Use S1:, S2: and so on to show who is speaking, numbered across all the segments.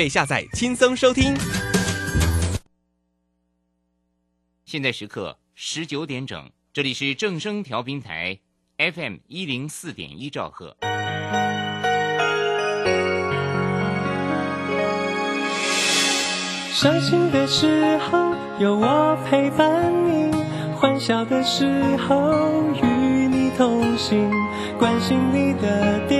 S1: 被下载轻松收听。
S2: 现在时刻十九点整，这里是正声调频台 FM 一零四点一兆赫。
S3: 伤心的时候有我陪伴你，欢笑的时候与你同行，关心你的点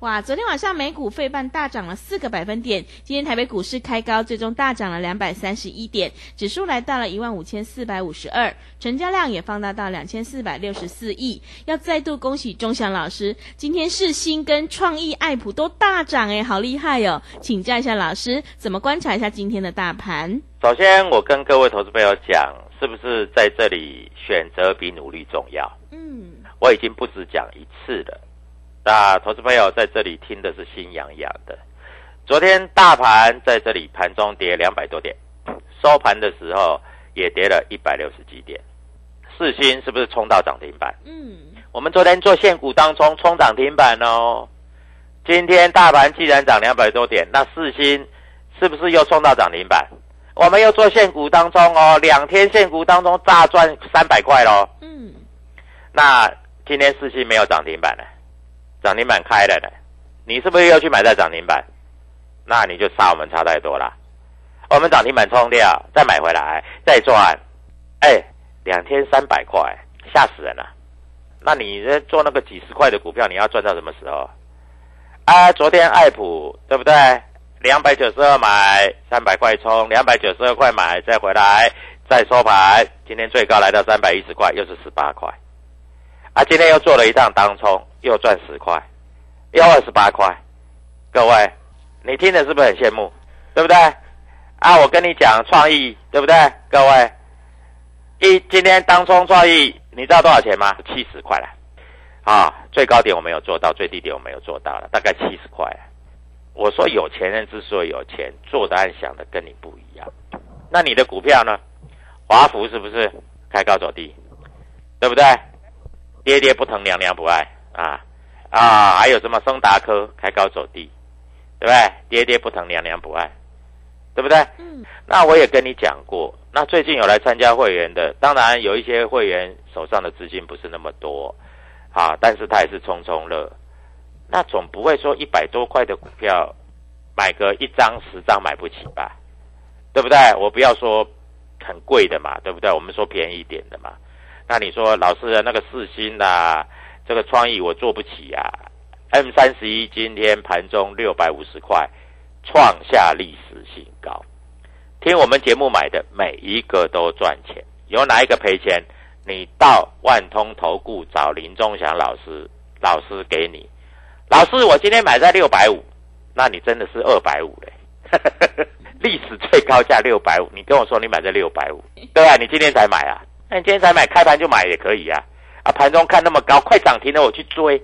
S4: 哇，昨天晚上美股费半大涨了四个百分点，今天台北股市开高，最终大涨了两百三十一点，指数来到了一万五千四百五十二，成交量也放大到两千四百六十四亿。要再度恭喜钟祥老师，今天世新跟创意爱普都大涨，哎，好厉害哦！请教一下老师，怎么观察一下今天的大盘？
S5: 首先，我跟各位投资朋友讲，是不是在这里选择比努力重要？
S4: 嗯，
S5: 我已经不止讲一次了。那投资朋友在这里听的是心痒痒的。昨天大盘在这里盘中跌两百多点，收盘的时候也跌了一百六十几点。四星是不是冲到涨停板？
S4: 嗯，
S5: 我们昨天做现股当中冲涨停板哦。今天大盘既然涨两百多点，那四星是不是又冲到涨停板？我们又做现股当中哦，两天现股当中大赚三百块喽。
S4: 嗯，
S5: 那今天四星没有涨停板了。涨停板开了呢，你是不是又去买在涨停板？那你就差我们差太多了。我们涨停板冲掉，再买回来，再赚，哎，两千三百块，吓死人了。那你这做那个几十块的股票，你要赚到什么时候？啊，昨天爱普对不对？两百九十二买，三百块冲，两百九十二块买，再回来，再收盘，今天最高来到三百一十块，又是十八块。啊，今天又做了一趟当冲，又赚十块，又二十八块。各位，你听的是不是很羡慕？对不对？啊，我跟你讲创意，对不对？各位，一今天当冲创意，你知道多少钱吗？七十块了。啊，最高点我没有做到，最低点我没有做到了，大概七十块。我说有钱人之所以有钱，做的和想的跟你不一样。那你的股票呢？华孚是不是开高走低？对不对？跌跌不疼，娘娘不爱啊啊！还有什么松达科开高走低，对不对？跌跌不疼，娘娘不爱，对不对？
S4: 嗯。
S5: 那我也跟你讲过，那最近有来参加会员的，当然有一些会员手上的资金不是那么多，啊，但是他也是冲冲乐。那总不会说一百多块的股票买个一张十张买不起吧？对不对？我不要说很贵的嘛，对不对？我们说便宜一点的嘛。那你说老师的那个四星呐，这个创意我做不起呀、M 三十一今天盘中六百五十块，创下历史新高。听我们节目买的每一个都赚钱，有哪一个赔钱？你到万通投顾找林忠祥老师，老师给你。老师，我今天买在六百五，那你真的是二百五嘞，历史最高价六百五。你跟我说你买在六百五，对啊，你今天才买啊？那你今天才买，开盘就买也可以啊。啊，盘中看那么高，快涨停了，我去追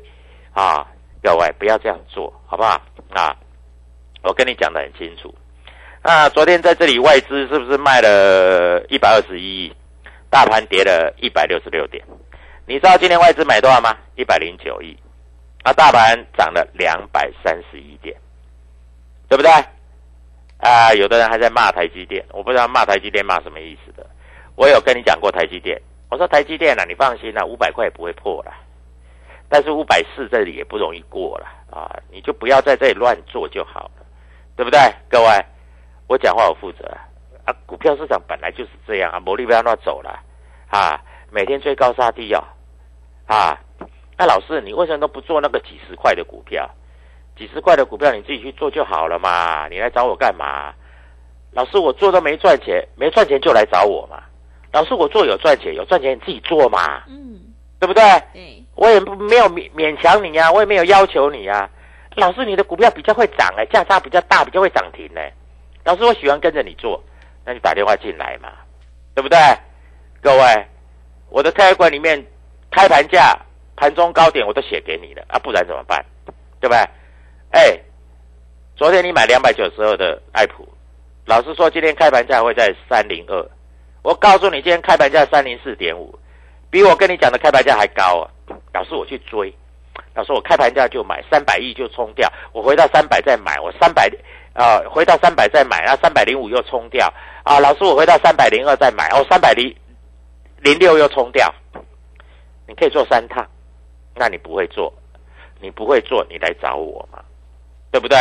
S5: 啊！各位不要这样做，好不好啊？我跟你讲的很清楚。那昨天在这里外资是不是卖了一百二十一亿？大盘跌了一百六十六点。你知道今天外资买多少吗？一百零九亿。啊，大盘涨了两百三十一点，对不对？啊，有的人还在骂台积电，我不知道骂台积电骂什么意思的。我有跟你讲过台积电，我说台积电啊，你放心啦，五百块不会破了。但是五百四这里也不容易过了啊，你就不要在这里乱做就好了，对不对？各位，我讲话我负责啊。股票市场本来就是这样啊，魔力不要乱走了啊，每天追高杀低哦，啊。那老师，你为什么都不做那个几十块的股票？几十块的股票你自己去做就好了嘛，你来找我干嘛？老师，我做都没赚钱，没赚钱就来找我嘛。老师，我做有赚钱，有赚钱你自己做嘛，嗯，对不对？
S4: 对，
S5: 我也不没有勉勉强你呀，我也没有要求你呀。老师，你的股票比较会涨哎，价差比较大，比较会涨停哎。老师，我喜欢跟着你做，那你打电话进来嘛，对不对？各位，我的特管里面开盘价。盘中高点我都写给你了啊，不然怎么办？对不对？哎，昨天你买两百九十二的爱普，老师说今天开盘价会在三零二，我告诉你今天开盘价三零四点五，比我跟你讲的开盘价还高啊！老师我去追，老师我开盘价就买三百亿就冲掉，我回到三百再买，我三百啊回到三百再买，然后三百零五又冲掉啊！老师我回到三百零二再买，哦三百零零六又冲掉，你可以做三趟。那你不会做，你不会做，你来找我嘛，对不对？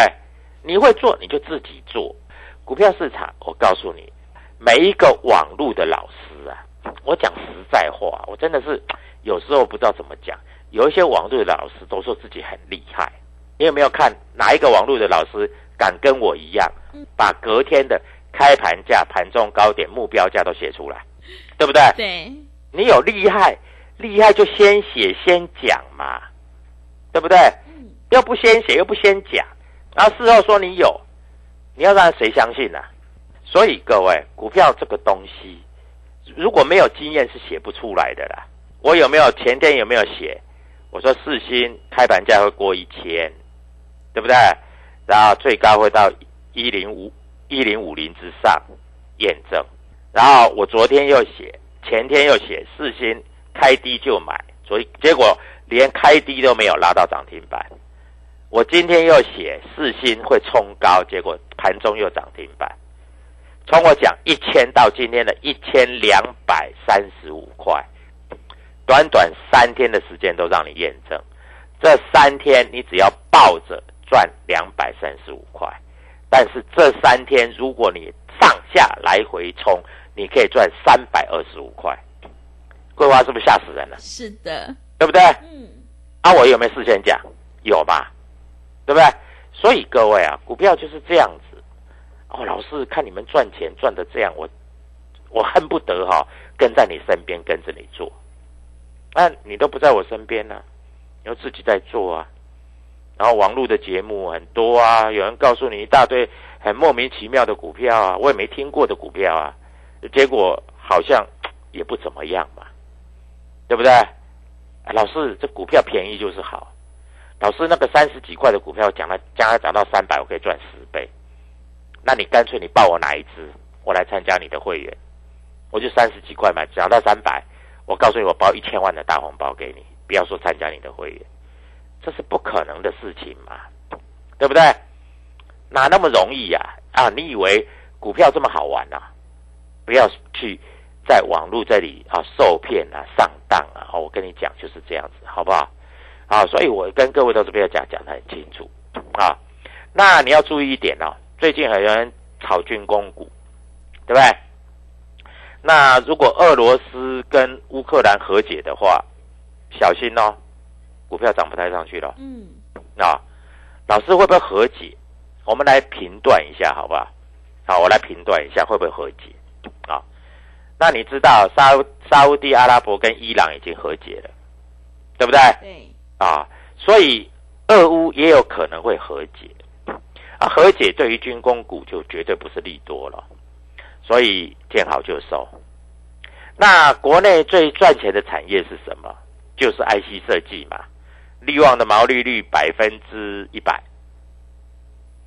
S5: 你会做，你就自己做。股票市场，我告诉你，每一个网络的老师啊，我讲实在话，我真的是有时候不知道怎么讲。有一些网络的老师都说自己很厉害，你有没有看哪一个网络的老师敢跟我一样，把隔天的开盘价、盘中高点、目标价都写出来，对不对？
S4: 对，
S5: 你有厉害。厉害就先写先讲嘛，对不对？又不先写又不先讲，然后事后说你有，你要让谁相信呢？所以各位，股票这个东西，如果没有经验是写不出来的啦。我有没有前天有没有写？我说四星开盘价会过一千，对不对？然后最高会到一零五一零五零之上验证。然后我昨天又写，前天又写四星。开低就买，所以结果连开低都没有拉到涨停板。我今天又写四星会冲高，结果盘中又涨停板。从我讲一千到今天的一千两百三十五块，短短三天的时间都让你验证。这三天你只要抱着赚两百三十五块，但是这三天如果你上下来回冲，你可以赚三百二十五块。桂花是不是吓死人了？
S4: 是的，
S5: 对不对？嗯。啊，我有没有事先讲？有吧？对不对？所以各位啊，股票就是这样子。哦，老师看你们赚钱赚的这样，我我恨不得哈跟在你身边跟着你做。那你都不在我身边呢，要自己在做啊。然后网络的节目很多啊，有人告诉你一大堆很莫名其妙的股票啊，我也没听过的股票啊，结果好像也不怎么样嘛。对不对？老师，这股票便宜就是好。老师，那个三十几块的股票，讲了将来涨到三百，我可以赚十倍。那你干脆你报我哪一支，我来参加你的会员，我就三十几块买，涨到三百，我告诉你，我包一千万的大红包给你。不要说参加你的会员，这是不可能的事情嘛，对不对？哪那么容易呀？啊，你以为股票这么好玩啊？不要去。在网络这里啊，受骗啊，上当啊，我跟你讲就是这样子，好不好？啊，所以我跟各位都这边讲讲的很清楚啊。那你要注意一点哦，最近很多人炒军工股，对不对？那如果俄罗斯跟乌克兰和解的话，小心哦，股票涨不太上去了。嗯，啊，老师会不会和解？我们来评断一下，好不好？好，我来评断一下会不会和解啊。那你知道沙沙地阿拉伯跟伊朗已经和解了，对不对？
S4: 对。
S5: 啊，所以俄乌也有可能会和解，啊，和解对于军工股就绝对不是利多了，所以见好就收。那国内最赚钱的产业是什么？就是 IC 设计嘛，利旺的毛利率百分之一百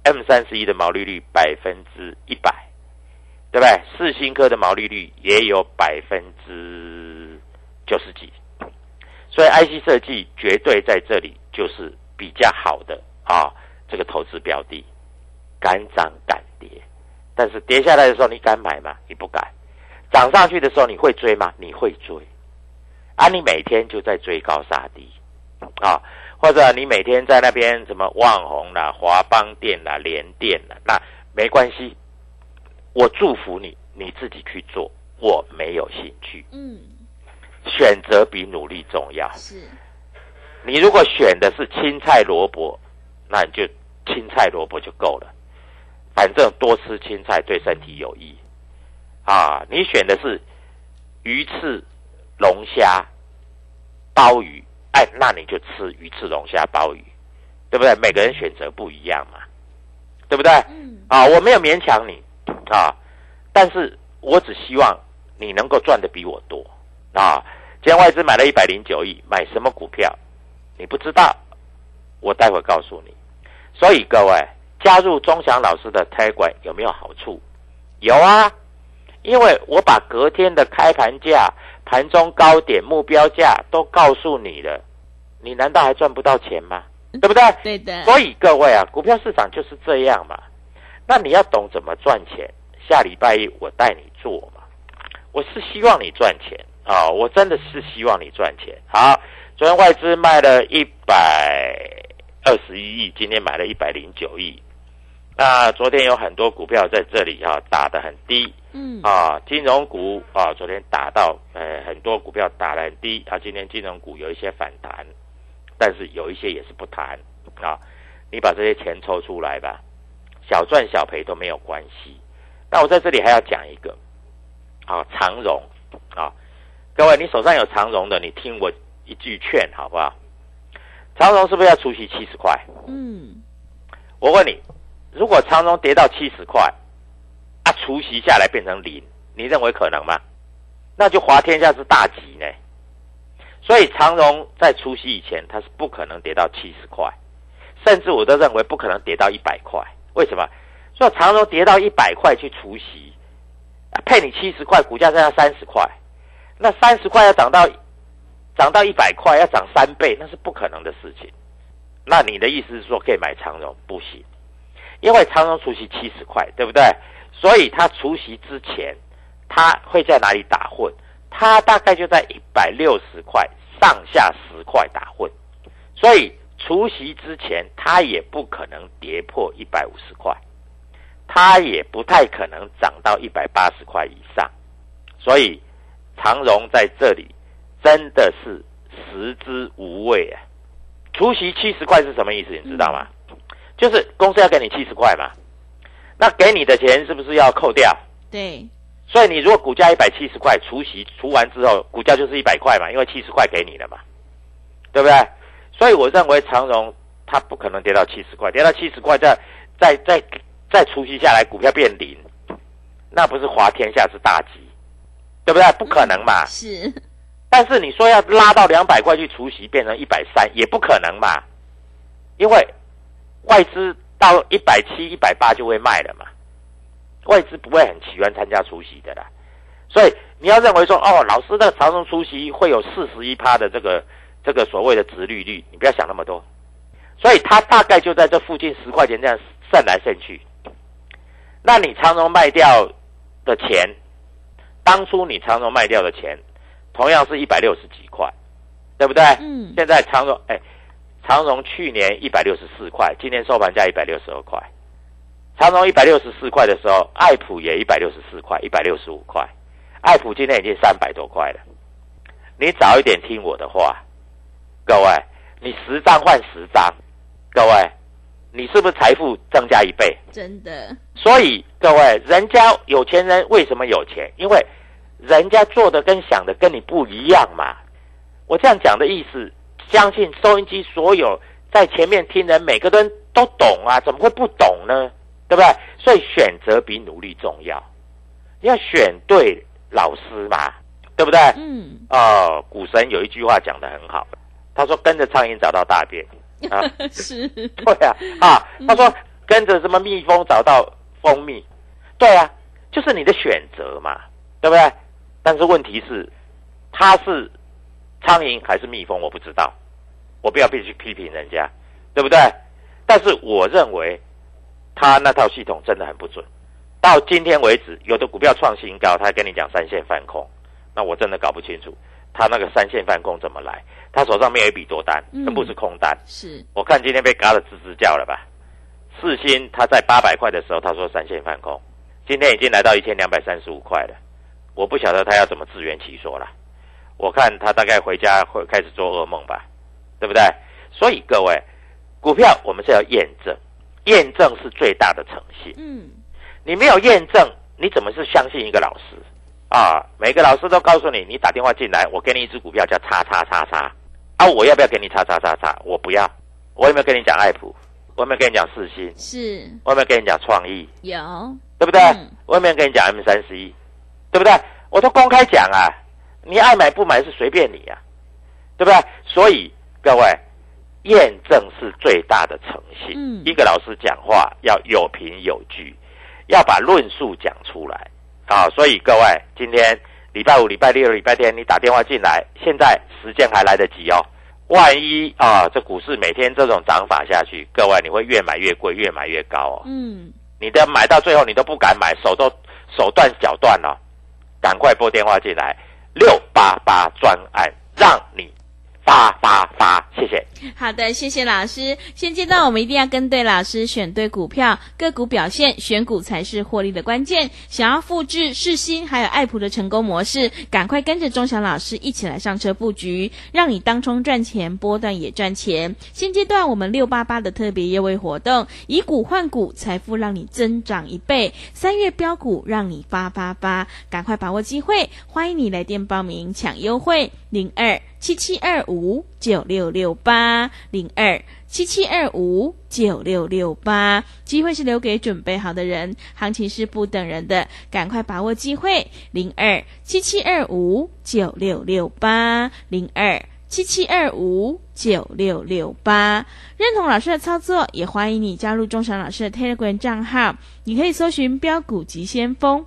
S5: ，M 三十一的毛利率百分之一百，对不对？四星科的毛利率也有百分之九十几，所以 IC 设计绝对在这里就是比较好的啊，这个投资标的，敢涨敢跌，但是跌下来的时候你敢买吗？你不敢。涨上去的时候你会追吗？你会追。啊，你每天就在追高杀低，啊，或者你每天在那边什么旺红啦、华邦店啦、联电啦，那没关系，我祝福你，你自己去做，我没有兴趣。
S4: 嗯，
S5: 选择比努力重要。
S4: 是，
S5: 你如果选的是青菜萝卜，那你就青菜萝卜就够了，反正多吃青菜对身体有益。啊，你选的是鱼翅。龙虾、鲍鱼，哎，那你就吃鱼翅、龙虾、鲍鱼，对不对？每个人选择不一样嘛，对不对？
S4: 嗯，
S5: 啊，我没有勉强你啊，但是我只希望你能够赚的比我多啊。今天外资买了一百零九亿，买什么股票？你不知道，我待会告诉你。所以各位加入钟祥老师的 t 管有没有好处？有啊，因为我把隔天的开盘价。盘中高点目标价都告诉你了，你难道还赚不到钱吗？对不对？
S4: 对的。
S5: 所以各位啊，股票市场就是这样嘛。那你要懂怎么赚钱。下礼拜一我带你做嘛。我是希望你赚钱啊，我真的是希望你赚钱。好，昨天外资卖了一百二十一亿，今天买了一百零九亿。那昨天有很多股票在这里哈打得很低。
S4: 嗯
S5: 啊，金融股啊，昨天打到呃很多股票打得很低啊，今天金融股有一些反弹，但是有一些也是不弹啊。你把这些钱抽出来吧，小赚小赔都没有关系。那我在这里还要讲一个啊，长荣啊，各位你手上有长荣的，你听我一句劝好不好？长荣是不是要除息七十块？
S4: 嗯，
S5: 我问你，如果长荣跌到七十块？啊，除息下来变成零，你认为可能吗？那就滑天下之大吉呢。所以长荣在除息以前，它是不可能跌到七十块，甚至我都认为不可能跌到一百块。为什么？说长荣跌到一百块去除息，配你七十块，股价剩下三十块，那三十块要涨到涨到一百块，要涨三倍，那是不可能的事情。那你的意思是说可以买长荣？不行，因为长荣除息七十块，对不对？所以他除夕之前，他会在哪里打混？他大概就在一百六十块上下十块打混。所以除夕之前，他也不可能跌破一百五十块，他也不太可能涨到一百八十块以上。所以长荣在这里真的是食之无味啊！除夕七十块是什么意思？你知道吗？就是公司要给你七十块嘛。那给你的钱是不是要扣掉？
S4: 对，
S5: 所以你如果股价一百七十块，除息除完之后，股价就是一百块嘛，因为七十块给你了嘛，对不对？所以我认为长荣它不可能跌到七十块，跌到七十块再再再再除息下来，股票变零，那不是滑天下之大吉，对不对？不可能嘛。
S4: 是。
S5: 但是你说要拉到两百块去除息，变成一百三，也不可能嘛，因为外资。到一百七、一百八就会卖了嘛，外资不会很喜欢参加除息的啦，所以你要认为说哦，老师的长荣出席会有四十一趴的这个这个所谓的值利率，你不要想那么多，所以它大概就在这附近十块钱这样渗来渗去，那你长荣卖掉的钱，当初你长荣卖掉的钱，同样是一百六十几块，对不对？
S4: 嗯。
S5: 现在长荣哎。长荣去年一百六十四块，今天收盘价一百六十二块。长荣一百六十四块的时候，爱普也一百六十四块，一百六十五块。爱普今天已经三百多块了。你早一点听我的话，各位，你十张换十张，各位，你是不是财富增加一倍？
S4: 真的。
S5: 所以各位，人家有钱人为什么有钱？因为人家做的跟想的跟你不一样嘛。我这样讲的意思。相信收音机所有在前面听人，每个人都懂啊，怎么会不懂呢？对不对？所以选择比努力重要，你要选对老师嘛。对不对？
S4: 嗯，
S5: 哦，股神有一句话讲的很好，他说跟着苍蝇找到大便啊，
S4: 是，
S5: 对啊，啊，他说跟着什么蜜蜂找到蜂蜜，对啊，就是你的选择嘛，对不对？但是问题是，他是苍蝇还是蜜蜂，我不知道，我不要必须批评人家，对不对？但是我认为他那套系统真的很不准。到今天为止，有的股票创新高，他还跟你讲三线翻空，那我真的搞不清楚他那个三线翻空怎么来。他手上没有一笔多单，
S4: 嗯
S5: 全部是空单。
S4: 是，
S5: 我看今天被嘎的吱吱叫了吧？四星他在八百块的时候，他说三线翻空，今天已经来到一千两百三十五块了。我不晓得他要怎么自圆其说了。我看他大概回家会开始做噩梦吧，对不对？所以各位，股票我们是要验证，验证是最大的诚信。
S4: 嗯，
S5: 你没有验证，你怎么是相信一个老师啊？每个老师都告诉你，你打电话进来，我给你一只股票叫叉叉叉叉啊，我要不要给你叉叉叉叉？我不要。我有没有跟你讲爱普？我有没有跟你讲四星？
S4: 是
S5: 我有没有跟你讲创意？
S4: 有，
S5: 对不对？
S4: 嗯
S5: 我有没有跟你讲 M 三十一？对不对？我都公开讲啊，你爱买不买是随便你啊，对不对？所以各位，验证是最大的诚信。
S4: 嗯
S5: 一个老师讲话要有凭有据，要把论述讲出来啊。所以各位，今天礼拜五、礼拜六、礼拜天，你打电话进来，现在时间还来得及哦。万一啊，这股市每天这种涨法下去，各位你会越买越贵，越买越高哦。
S4: 嗯，
S5: 你的买到最后你都不敢买，手都手断脚断了，赶快拨电话进来，六八八专案让你八八八，谢谢。
S4: 好的，谢谢老师。现阶段我们一定要跟对老师，选对股票，个股表现，选股才是获利的关键。想要复制世新还有爱普的成功模式，赶快跟着钟祥老师一起来上车布局，让你当冲赚钱，波段也赚钱。现阶段我们六八八的特别优惠活动，以股换股，财富让你增长一倍。三月标股让你发发发，赶快把握机会，欢迎你来电报名抢优惠，零二七七二五九六六八零二七七二五九六六八，机会是留给准备好的人，行情是不等人的，赶快把握机会，零二七七二五九六六八零二。七七二五九六六八，认同老师的操作，也欢迎你加入钟祥老师的 Telegram 账号。你可以搜寻“标股急先锋”。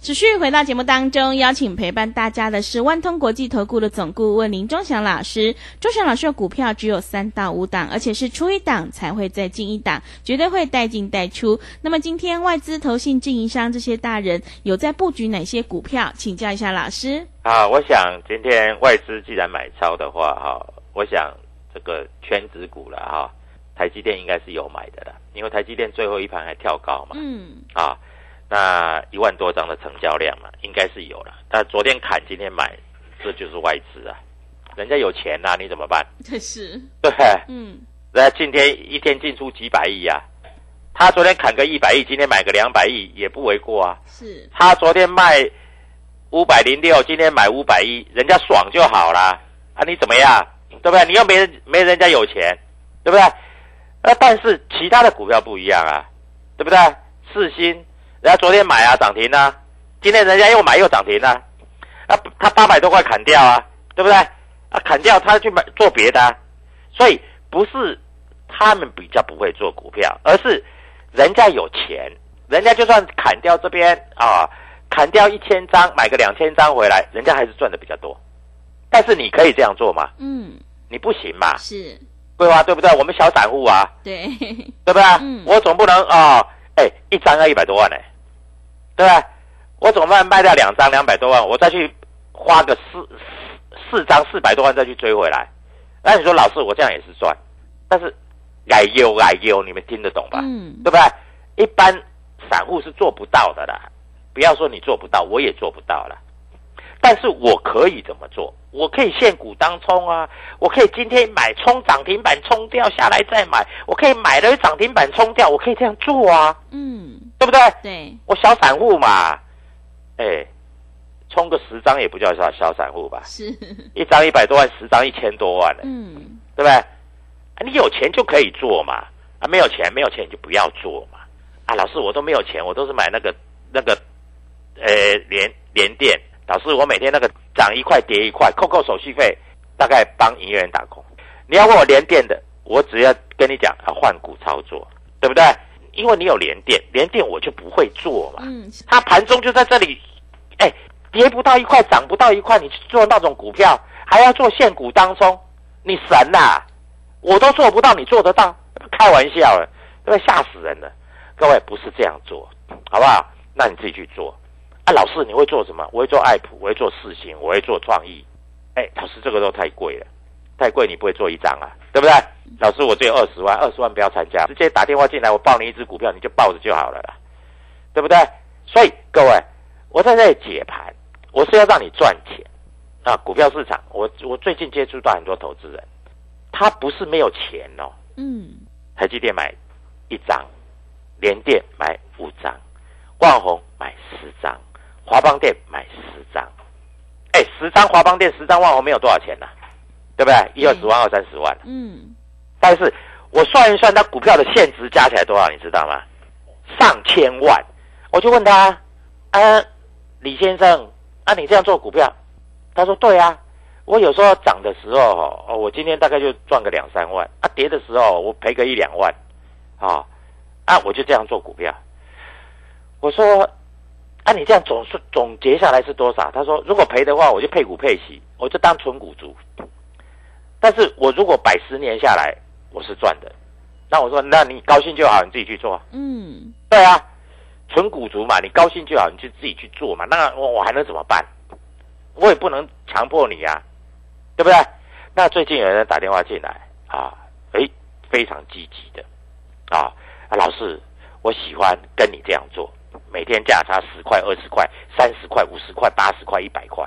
S4: 持续回到节目当中，邀请陪伴大家的是万通国际投顾的总顾问林忠祥老师。忠祥老师的股票只有三到五档，而且是出一档才会再进一档，绝对会带进带出。那么今天外资、投信、运营商这些大人有在布局哪些股票？请教一下老师。
S5: 啊，我想今天外资既然买超的话，哈，我想这个全指股了哈，台积电应该是有买的了，因为台积电最后一盘还跳高嘛，
S4: 嗯，
S5: 啊，那一万多张的成交量嘛，应该是有了。那昨天砍，今天买，这就是外资啊，人家有钱呐、你怎么办？
S4: 这 是，
S5: 对
S4: 嗯，
S5: 人家今天一天进出几百亿啊，他昨天砍个一百亿，今天买个两百亿也不为过啊。
S4: 是，
S5: 他昨天卖五百零六，今天买五百一，人家爽就好啦。啊，你怎么样？对不对？你又没人没人家有钱，对不对？那但是其他的股票不一样啊，对不对？四星，人家昨天买啊涨停啊，今天人家又买又涨停啊，啊，他八百多块砍掉啊，对不对？啊，砍掉他去买做别的、啊，所以不是他们比较不会做股票，而是人家有钱，人家就算砍掉这边啊，砍掉一千张，买个两千张回来，人家还是赚的比较多。但是你可以这样做吗？
S4: 嗯，
S5: 你不行嘛，
S4: 是，
S5: 桂花对不对？我们小散户啊，
S4: 对，
S5: 对不对？
S4: 嗯。
S5: 我总不能啊，哎、一张要一百多万呢、对不对？我怎么办？卖掉两张两百多万，我再去花个四四四张四百多万再去追回来。那你说老师，我这样也是赚，但是矮优矮优，你们听得懂吧？
S4: 嗯，
S5: 对不对？一般散户是做不到的啦。不要说你做不到，我也做不到了。但是我可以怎么做？我可以现股当冲啊，我可以今天买冲涨停板冲掉下来再买，我可以买了涨停板冲掉，我可以这样做啊，
S4: 嗯，
S5: 对不对？
S4: 对，
S5: 我小散户嘛，哎，充个十张也不叫小小散户吧？
S4: 是，
S5: 一张一百多万，十张一千多万呢，
S4: 嗯，
S5: 对不对？啊你有钱就可以做嘛，啊，没有钱没有钱你就不要做嘛。啊，老师我都没有钱，我都是买那个那个，呃，连连电。老师，我每天那个涨一块跌一块，扣扣手续费，大概帮营业员打工。你要问我连电的，我只要跟你讲啊换股操作，对不对？因为你有连电，连电我就不会做嘛。
S4: 嗯，
S5: 它盘中就在这里，哎，跌不到一块，涨不到一块，你去做那种股票，还要做现股当中，你神呐、我都做不到，你做得到？开玩笑了，对不对？吓死人了！各位不是这样做，好不好？那你自己去做。啊，老师你会做什么？我会做爱普，我会做四星，我会做创意。哎，老师这个都太贵了，太贵你不会做一张啊，对不对？老师我只有二十万，二十万不要参加，直接打电话进来，我报你一只股票，你就抱着就好了啦，对不对？所以各位，我在这里解盘，我是要让你赚钱啊！股票市场，我我最近接触到很多投资人，他不是没有钱哦，
S4: 嗯，
S5: 台积电买一张，联电买五张，万宏买十张，华邦电买十张。哎，十张华邦电，十张万宏，没有多少钱呐、对不对？一二十万，二三十万。
S4: 嗯，
S5: 但是我算一算，他股票的现值加起来多少，你知道吗？上千万。我就问他，啊，李先生，啊，你这样做股票？他说对啊，我有时候涨的时候，哦，我今天大概就赚个两三万，啊，跌的时候我赔个一两万，啊，啊，我就这样做股票。我说，啊，你这样总是总结下来是多少？他说，如果赔的话，我就配股配息，我就当纯股族。但是我如果百十年下来，我是赚的。那我说，那你高兴就好，你自己去做。
S4: 嗯，
S5: 对啊，纯股族嘛，你高兴就好，你就自己去做嘛。那我我还能怎么办？我也不能强迫你啊，对不对？那最近有人打电话进来啊，诶，非常积极的啊啊，老师，我喜欢跟你这样做，每天价差十块、二十块、三十块、五十块、八十块、一百块。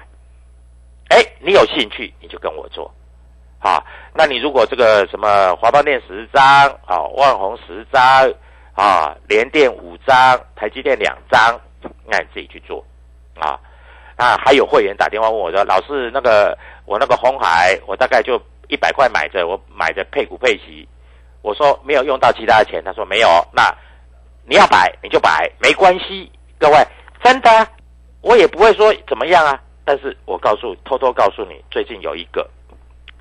S5: 哎，你有兴趣你就跟我做。啊，那你如果这个什么华邦电十张啊，万宏十张啊，联电五张，台积电两张，那你自己去做啊。啊，还有会员打电话问我说，老师，那个我那个红海，我大概就一百块买着，我买着配股配息。我说没有用到其他的钱，他说没有。那你要摆你就摆，没关系。各位，真的，我也不会说怎么样啊。但是我告诉，偷偷告诉你，最近有一个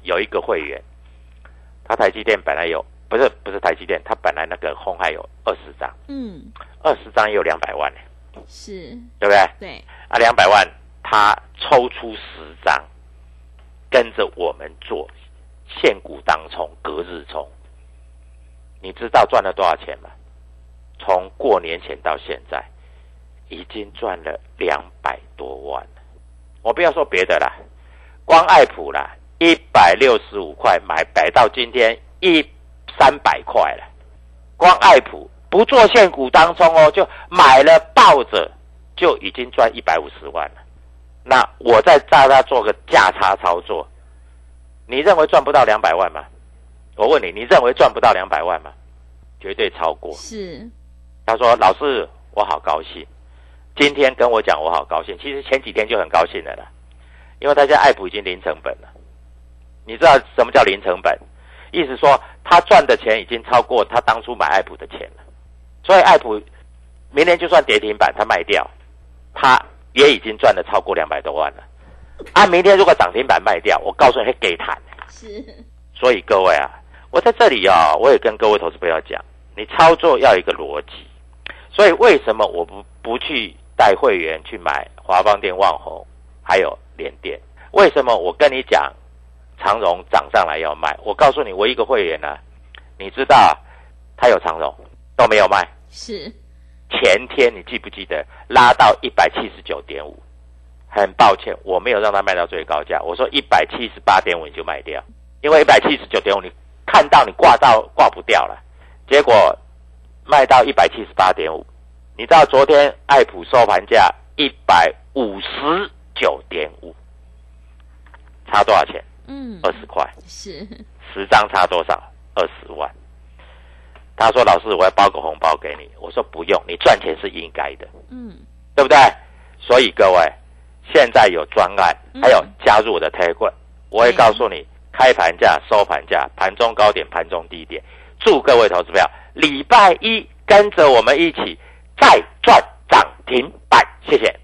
S5: 有一个会员，他台积电本来有，不是不是台积电，他本来那个红海有二十张，
S4: 嗯，
S5: 二十张也有两百万呢，
S4: 是，
S5: 对不对？
S4: 对，
S5: 啊，两百万他抽出十张，跟着我们做现股当冲、隔日冲，你知道赚了多少钱吗？从过年前到现在，已经赚了两百多万了。我不要说别的啦，光爱普啦，一百六十五块买，摆到今天一三百块了。光爱普不做现股当中哦，就买了抱着，就已经赚一百五十万了。那我再带他做个价差操作，你认为赚不到两百万吗？我问你，你认为赚不到两百万吗？绝对超过。
S4: 是，
S5: 他说：“老师，我好高兴，今天跟我讲我好高兴。其实前几天就很高兴了啦，因为他家爱普已经零成本了。你知道什么叫零成本？意思说他赚的钱已经超过他当初买爱普的钱了。所以爱普明年就算跌停板，他卖掉，他也已经赚了超过两百多万了。啊，明天如果涨停板卖掉，我告诉你会给谈。
S4: 是，
S5: 所以各位啊，我在这里啊，我也跟各位投资朋友讲，你操作要有一个逻辑。所以为什么我不不去带会员去买华邦电、旺宏，还有联电？为什么我跟你讲长荣涨上来要卖？我告诉你，我一个会员呢、你知道他有长荣都没有卖，
S4: 是，
S5: 前天你记不记得拉到一百七十九点五？很抱歉，我没有让他卖到最高价，我说一百七十八点五你就卖掉，因为一百七十九点五你看到你挂到挂不掉了，结果卖到一百七十八点五，你知道昨天爱普收盘价一百五十九点五，差多少钱？
S4: 嗯，
S5: 二十块，
S4: 是，
S5: 十张差多少？二十万。他说：“老师，我要包个红包给你。”我说：“不用，你赚钱是应该的，
S4: 嗯，
S5: 对不对？”所以各位，现在有专案，
S4: 嗯
S5: 还有加入我的 Telegram，我会告诉你开盘价、收盘价、盘中高点、盘中低点。祝各位投资票礼拜一跟着我们一起再赚涨停板，谢谢。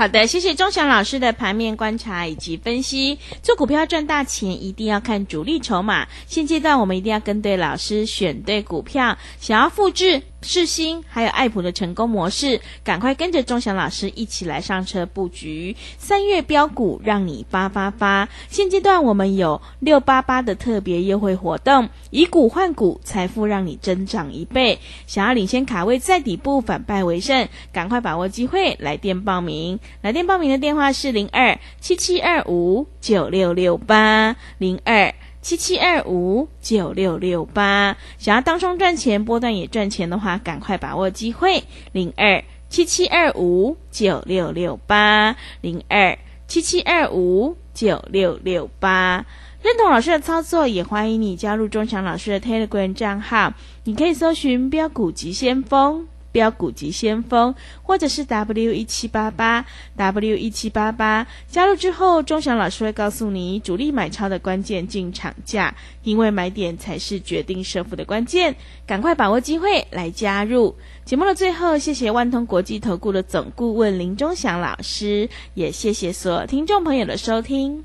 S4: 好的，谢谢钟祥老师的盘面观察以及分析。做股票赚大钱，一定要看主力筹码。现阶段我们一定要跟对老师，选对股票。想要复制世新还有爱普的成功模式，赶快跟着钟祥老师一起来上车布局。三月标股让你发发发。现阶段我们有六八八的特别优惠活动，以股换股，财富让你增长一倍。想要领先卡位在底部，反败为胜，赶快把握机会，来电报名。来电报名的电话是零二七七二五九六六八零二七七二五九六六八。想要当中赚钱，波段也赚钱的话，赶快把握机会，零二七七二五九六六八零二七七二五九六六八。认同老师的操作，也欢迎你加入钟祥老师的 Telegram 账号。你可以搜寻“标股急先锋”。标股及先锋，或者是 W 一七八八 W 一七八八，加入之后，钟祥老师会告诉你主力买超的关键进场价，因为买点才是决定胜负的关键，赶快把握机会来加入。节目的最后，谢谢万通国际投顾的总顾问林钟祥老师，也谢谢所有听众朋友的收听。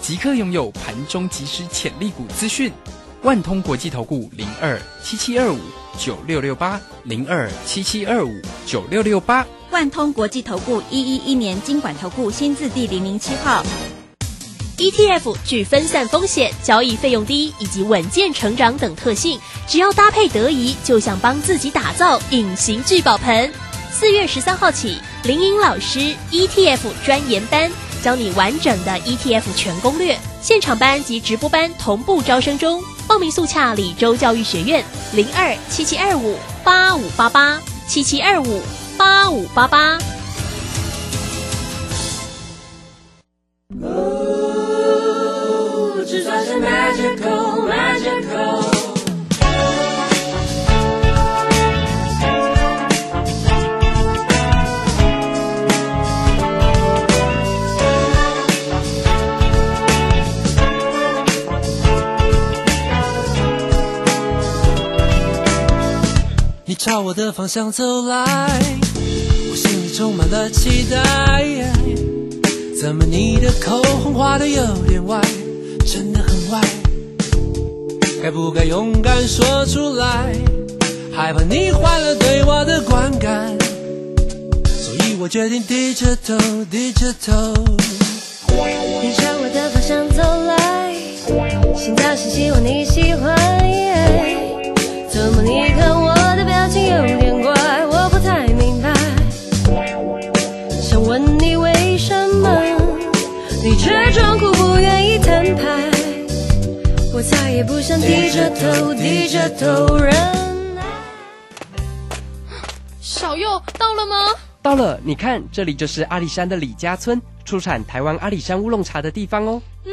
S1: 即刻拥有盘中即时潜力股资讯。万通国际投顾零二七七二五九六六八零二七七二五九六六八。
S6: 万通国际投顾一一一年经管投顾新字第零零七号。
S7: ETF 具分散风险、交易费用低以及稳健成长等特性，只要搭配得宜，就像帮自己打造隐形聚宝盆。四月十三号起，林颖老师 ETF 专研班教你完整的 ETF 全攻略，现场班及直播班同步招生中，报名速洽李州教育学院零二七七二五八五八八七七二五八五八八。
S3: 朝我的方向走来，我心里充满了期待。怎么你的口红画的有点歪，真的很歪？该不该勇敢说出来？害怕你坏了对我的观感，所以我决定低着头，低着头。
S8: 你朝我的方向走来，心跳是希望你喜欢。怎么你看我情有点怪，我不太明白。想问你为什么，你却装酷不愿意摊牌。我再也不想低着头，低着头忍耐。
S7: 小右到了吗？
S9: 到了，你看，这里就是阿里山的李家村，出产台湾阿里山乌龙茶的地方哦。
S7: 嗯，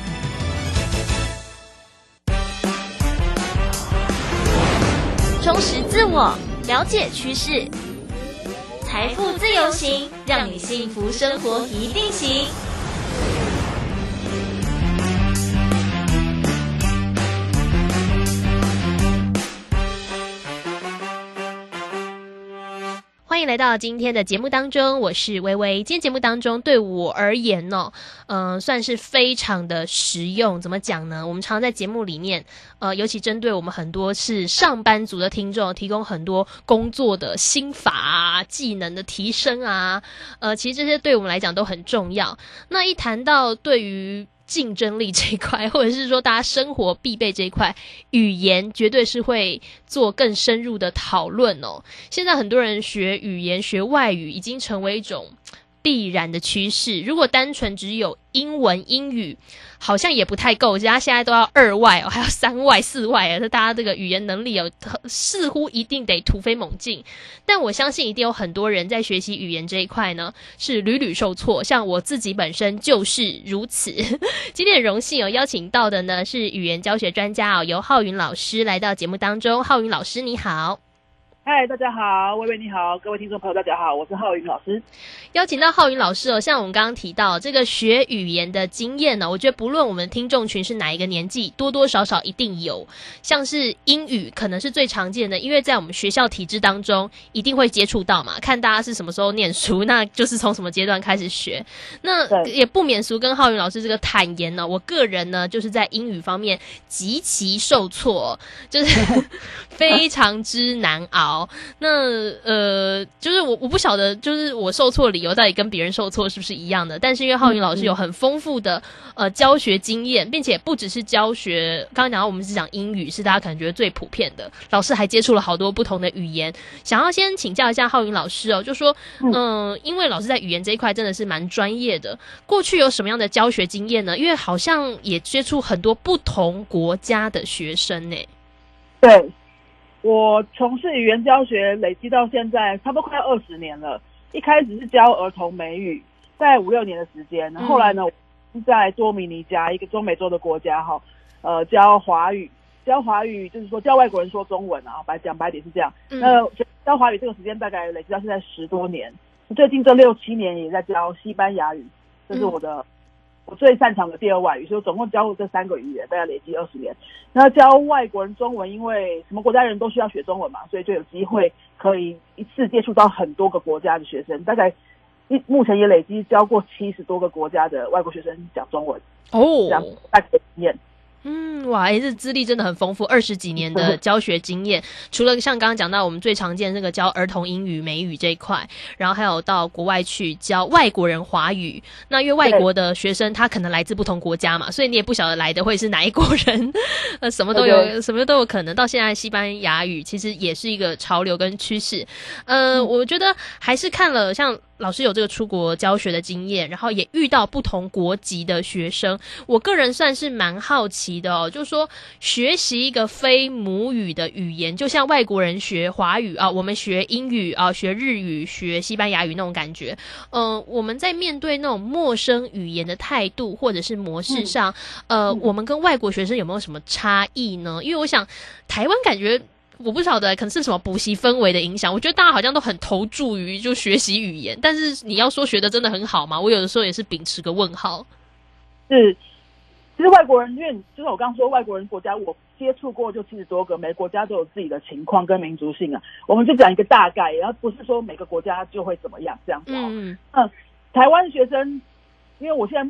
S6: 识自我，了解趋势，财富自由行，让你幸福生活一定行。
S7: 迎来到今天的节目当中，我是微微。今天节目当中对我而言呢，嗯、算是非常的实用。怎么讲呢？我们常常在节目里面，呃，尤其针对我们很多是上班族的听众，提供很多工作的心法啊、技能的提升啊，呃，其实这些对我们来讲都很重要。那一谈到对于竞争力这一块，或者是说大家生活必备这一块，语言绝对是会做更深入的讨论哦。现在很多人学语言、学外语，已经成为一种必然的趋势。如果单纯只有英文、英语，好像也不太够，人家现在都要二外哦，还要三外、四外啊，这大家这个语言能力有似乎一定得突飞猛进。但我相信一定有很多人在学习语言这一块呢，是屡屡受挫，像我自己本身就是如此。今天很荣幸有邀请到的呢是语言教学专家哦，由浩云老师来到节目当中。浩云老师你好。
S10: 嗨，大家好，薇薇你好，各位听众朋友大家好，我是浩云老师。
S7: 邀请到浩云老师哦，像我们刚刚提到这个学语言的经验呢，我觉得不论我们听众群是哪一个年纪，多多少少一定有。像是英语可能是最常见的，因为在我们学校体制当中一定会接触到嘛，看大家是什么时候念书，那就是从什么阶段开始学。那也不免俗跟浩云老师这个坦言呢，我个人呢就是在英语方面极其受挫，就是 非常之难熬。那呃，就是我我不晓得，就是我受挫理由到底跟别人受挫是不是一样的？但是因为浩云老师有很丰富的呃教学经验，并且不只是教学，刚刚讲到我们是讲英语，是大家可能觉得最普遍的，老师还接触了好多不同的语言。想要先请教一下浩云老师哦，就说嗯、呃，因为老师在语言这一块真的是蛮专业的，过去有什么样的教学经验呢？因为好像也接触很多不同国家的学生呢。
S10: 对。我从事语言教学累积到现在，差不多快二十年了。一开始是教儿童美语，在五六年的时间。后来呢，在多米尼加一个中美洲的国家哈，呃，教华语。教华语就是说教外国人说中文啊，白讲白点是这样。
S7: 嗯
S10: 那教华语这个时间大概累积到现在十多年。最近这六七年也在教西班牙语，这是我的。我最擅长的第二外语，所以我总共教过这三个语言，大概累积二十年。那教外国人中文，因为什么国家人都需要学中文嘛，所以就有机会可以一次接触到很多个国家的学生，大概一目前也累积教过七十多个国家的外国学生讲中文。
S7: 哦，
S10: 这样大概经验。
S7: 嗯，哇，哎，这资历真的很丰富，二十几年的 教学经验。除了像刚刚讲到我们最常见那个教儿童英语、美语这一块，然后还有到国外去教外国人华语。那因为外国的学生他可能来自不同国家嘛，所以你也不晓得来的会是哪一国人，呃，什么都有，什么都有可能。到现在西班牙语其实也是一个潮流跟趋势。呃，
S10: 嗯
S7: 我觉得还是看了像。老师有这个出国教学的经验，然后也遇到不同国籍的学生。我个人算是蛮好奇的哦，就是说学习一个非母语的语言，就像外国人学华语啊，我们学英语啊，学日语、学西班牙语那种感觉。嗯、呃，我们在面对那种陌生语言的态度或者是模式上，
S10: 嗯、
S7: 呃，我们跟外国学生有没有什么差异呢？因为我想台湾感觉。我不晓得，可能是什么补习氛围的影响。我觉得大家好像都很投注于就学习语言，但是你要说学的真的很好吗？我有的时候也是秉持个问号。
S10: 是，其实外国人，因为就是我刚刚说外国人国家，我接触过就七十多个，每个国家都有自己的情况跟民族性啊。我们就讲一个大概，然后不是说每个国家就会怎么样这样子。
S7: 嗯
S10: 嗯，台湾学生，因为我现在。